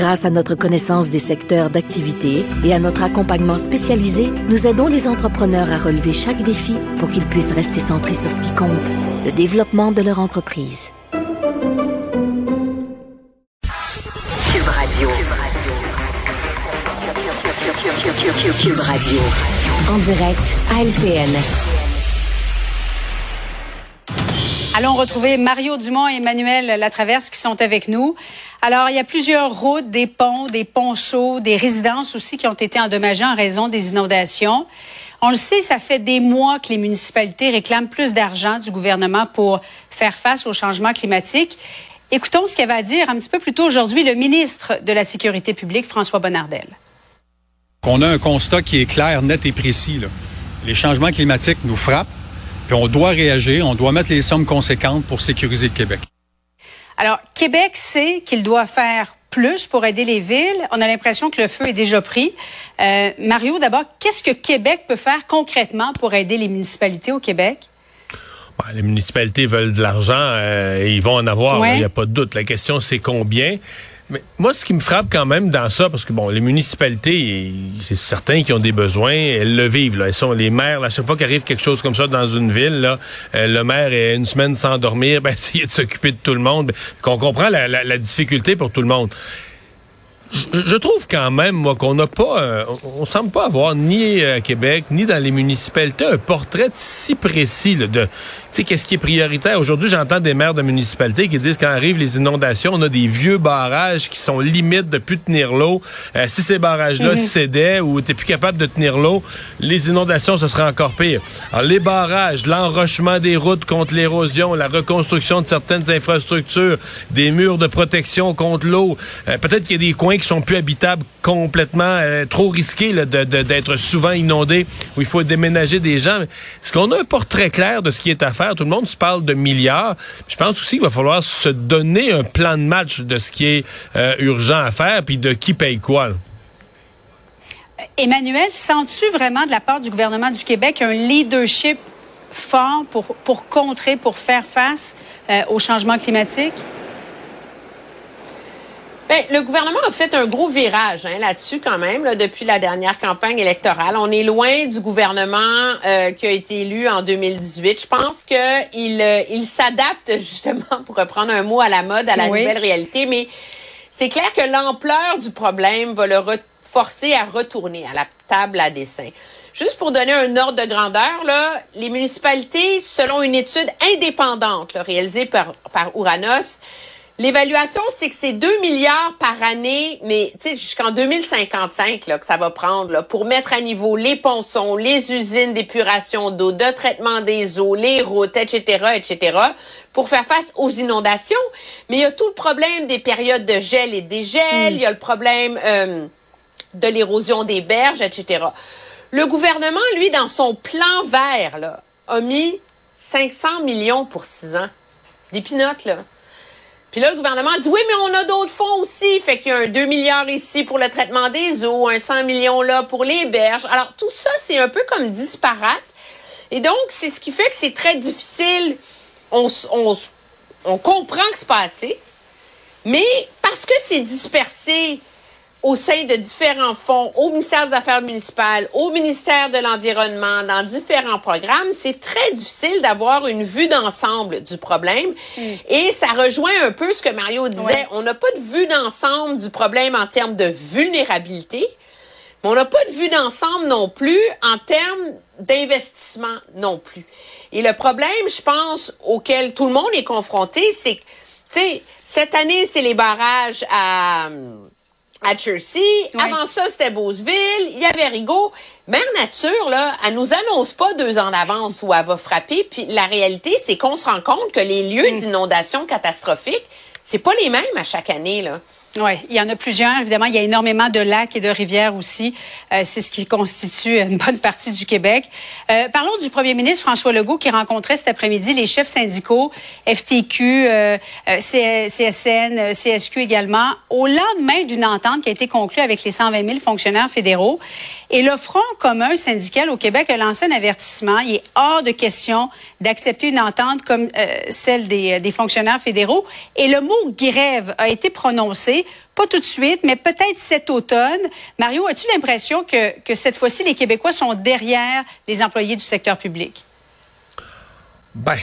Grâce à notre connaissance des secteurs d'activité et à notre accompagnement spécialisé, nous aidons les entrepreneurs à relever chaque défi pour qu'ils puissent rester centrés sur ce qui compte, le développement de leur entreprise. Cube Radio. Cube Radio. En direct à LCN. Allons retrouver Mario Dumont et Emmanuel Latraverse qui sont avec nous. Alors, il y a plusieurs routes, des ponts, des ponceaux, des résidences aussi qui ont été endommagées en raison des inondations. On le sait, ça fait des mois que les municipalités réclament plus d'argent du gouvernement pour faire face au changement climatique. Écoutons ce qu'avait à dire un petit peu plus tôt aujourd'hui le ministre de la Sécurité publique, François Bonnardel. On a un constat qui est clair, net et précis. Les changements climatiques nous frappent on doit réagir, on doit mettre les sommes conséquentes pour sécuriser le Québec. Alors, Québec sait qu'il doit faire plus pour aider les villes. On a l'impression que le feu est déjà pris. Euh, Mario, d'abord, qu'est-ce que Québec peut faire concrètement pour aider les municipalités au Québec? Ben, les municipalités veulent de l'argent, euh, et ils vont en avoir, il n'y a pas de doute. La question, c'est combien? Mais moi, ce qui me frappe quand même dans ça, parce que bon, les municipalités, c'est certains qui ont des besoins, elles le vivent. Là. Elles sont les maires. à chaque fois qu'arrive quelque chose comme ça dans une ville, euh, le maire est une semaine sans dormir, ben, essayer de s'occuper de tout le monde. Qu'on comprend la, difficulté pour tout le monde. Je, trouve quand même, moi, qu'on n'a pas, euh, on, semble pas avoir ni à Québec, ni dans les municipalités un portrait si précis là, de sais, qu'est-ce qui est prioritaire? Aujourd'hui, j'entends des maires de municipalités qui disent quand arrivent les inondations, on a des vieux barrages qui sont limites de plus tenir l'eau. Euh, si ces barrages-là mhm. cédaient ou t'es plus capable de tenir l'eau, les inondations, ce serait encore pire. Alors, les barrages, l'enrochement des routes contre l'érosion, la reconstruction de certaines infrastructures, des murs de protection contre l'eau. Euh, peut-être qu'il y a des coins qui sont plus habitables complètement, euh, trop risqués d'être souvent inondés, où il faut déménager des gens. Est-ce qu'on a un portrait clair de ce qui est à faire? Tout le monde se parle de milliards. Je pense aussi qu'il va falloir se donner un plan de match de ce qui est euh, urgent à faire, puis de qui paye quoi. Emmanuel, sens-tu vraiment de la part du gouvernement du Québec un leadership fort pour, pour contrer, pour faire face euh, au changement climatique? Bien, le gouvernement a fait un gros virage hein, là-dessus quand même là, depuis la dernière campagne électorale. On est loin du gouvernement euh, qui a été élu en 2018. Je pense qu'il euh, il s'adapte justement, pour reprendre un mot à la mode, à la nouvelle réalité. Mais c'est clair que l'ampleur du problème va le forcer à retourner à la table à dessin. Juste pour donner un ordre de grandeur, là, les municipalités, selon une étude indépendante réalisée par, par Ouranos, L'évaluation, c'est que c'est 2 milliards par année, mais jusqu'en 2055 là, que ça va prendre là, pour mettre à niveau les ponçons, les usines d'épuration d'eau, de traitement des eaux, les routes, etc., etc., pour faire face aux inondations. Mais il y a tout le problème des périodes de gel et des gels, hmm. il y a le problème euh, de l'érosion des berges, etc. Le gouvernement, lui, dans son plan vert, là, a mis 500 millions pour six ans. C'est des pinottes, là. Puis là, le gouvernement dit oui, mais on a d'autres fonds aussi. Fait qu'il y a un 2 milliards ici pour le traitement des eaux, un 100 millions là pour les berges. Alors, tout ça, c'est un peu comme disparate. Et donc, c'est ce qui fait que c'est très difficile. On, on, on comprend que c'est pas assez. Mais parce que c'est dispersé, au sein de différents fonds, au ministère des Affaires municipales, au ministère de l'Environnement, dans différents programmes, c'est très difficile d'avoir une vue d'ensemble du problème. Hmm. Et ça rejoint un peu ce que Mario disait. On n'a pas de vue d'ensemble du problème en termes de vulnérabilité, mais on n'a pas de vue d'ensemble non plus en termes d'investissement non plus. Et le problème, je pense, auquel tout le monde est confronté, c'est que, tu sais, cette année, c'est les barrages à à Jersey. Avant ça, c'était Beauceville. Il y avait Rigaud. Mère Nature, là, elle nous annonce pas deux ans d'avance où elle va frapper. Puis la réalité, c'est qu'on se rend compte que les lieux mm. d'inondation catastrophiques, c'est pas les mêmes à chaque année, là. Oui, il y en a plusieurs. Évidemment, il y a énormément de lacs et de rivières aussi. Euh, c'est ce qui constitue une bonne partie du Québec. Euh, parlons du premier ministre François Legault qui rencontrait cet après-midi les chefs syndicaux, FTQ, euh, CSN, CSQ également, au lendemain d'une entente qui a été conclue avec les 120 000 fonctionnaires fédéraux. Et le Front commun syndical au Québec a lancé un avertissement. Il est hors de question d'accepter une entente comme celle des, des fonctionnaires fédéraux. Et le mot grève a été prononcé pas tout de suite, mais peut-être cet automne. Mario, as-tu l'impression que, que cette fois-ci, les Québécois sont derrière les employés du secteur public? Ben,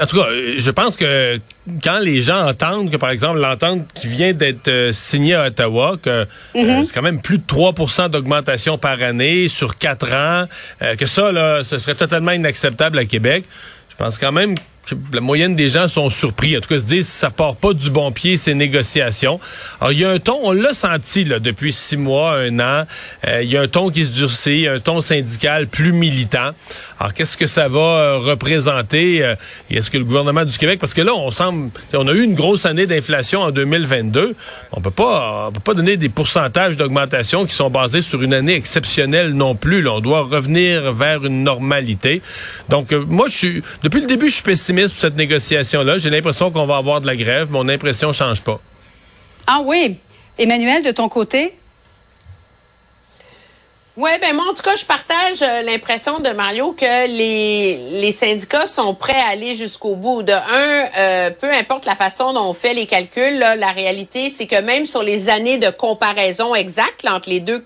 en tout cas, je pense que quand les gens entendent que, par exemple, l'entente qui vient d'être euh, signée à Ottawa, que euh, mm-hmm. c'est quand même plus de 3% d'augmentation par année sur quatre ans, euh, que ça, là, ce serait totalement inacceptable à Québec. Je pense quand même la moyenne des gens sont surpris. En tout cas, se disent ça part pas du bon pied ces négociations. Alors, il y a un ton, on l'a senti là depuis six mois, un an. Euh, il y a un ton qui se durcit, un ton syndical plus militant. Alors, qu'est-ce que ça va euh, représenter euh, Est-ce que le gouvernement du Québec, parce que là, on semble, on a eu une grosse année d'inflation en 2022. On peut pas, on peut pas donner des pourcentages d'augmentation qui sont basés sur une année exceptionnelle non plus. Là. On doit revenir vers une normalité. Donc, moi, je suis, depuis le début, je suis pessimiste pour cette négociation-là. J'ai l'impression qu'on va avoir de la grève. Mon impression ne change pas. Ah oui. Emmanuel, de ton côté? Oui, ben moi, en tout cas, je partage euh, l'impression de Mario que les, les syndicats sont prêts à aller jusqu'au bout. De un, euh, peu importe la façon dont on fait les calculs, la réalité, c'est que même sur les années de comparaison exacte entre les deux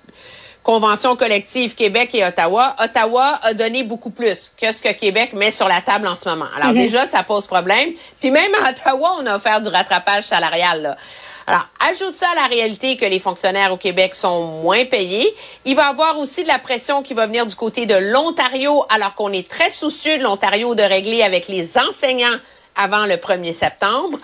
convention collective Québec et Ottawa, Ottawa a donné beaucoup plus que ce que Québec met sur la table en ce moment. Alors mhm. déjà, ça pose problème. Puis même à Ottawa, on a offert du rattrapage salarial. Là. Alors, ajoute ça à la réalité que les fonctionnaires au Québec sont moins payés. Il va y avoir aussi de la pression qui va venir du côté de l'Ontario, alors qu'on est très soucieux de l'Ontario de régler avec les enseignants avant le 1er septembre.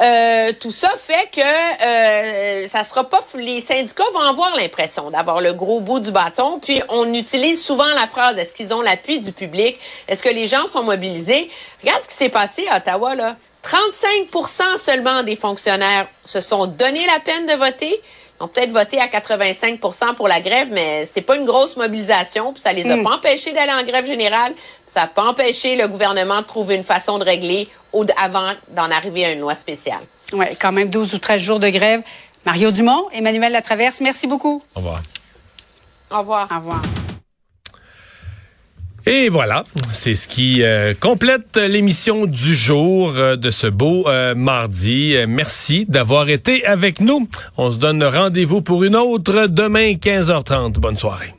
Euh, tout ça fait que euh, ça sera pas les syndicats vont avoir l'impression d'avoir le gros bout du bâton puis on utilise souvent la phrase est-ce qu'ils ont l'appui du public? Est-ce que les gens sont mobilisés? Regarde ce qui s'est passé à Ottawa là. 35% seulement des fonctionnaires se sont donné la peine de voter ont peut-être voté à 85 pour la grève, mais c'est pas une grosse mobilisation, puis ça les a hmm. pas empêchés d'aller en grève générale, ça n'a pas empêché le gouvernement de trouver une façon de régler avant d'en arriver à une loi spéciale. Oui, quand même 12 ou 13 jours de grève. Mario Dumont, Emmanuel Latraverse, merci beaucoup. Au revoir. Au revoir. Au revoir. Et voilà, c'est ce qui euh, complète l'émission du jour euh, de ce beau euh, mardi. merci d'avoir été avec nous. On se donne rendez-vous pour une autre demain 15h30. Bonne soirée.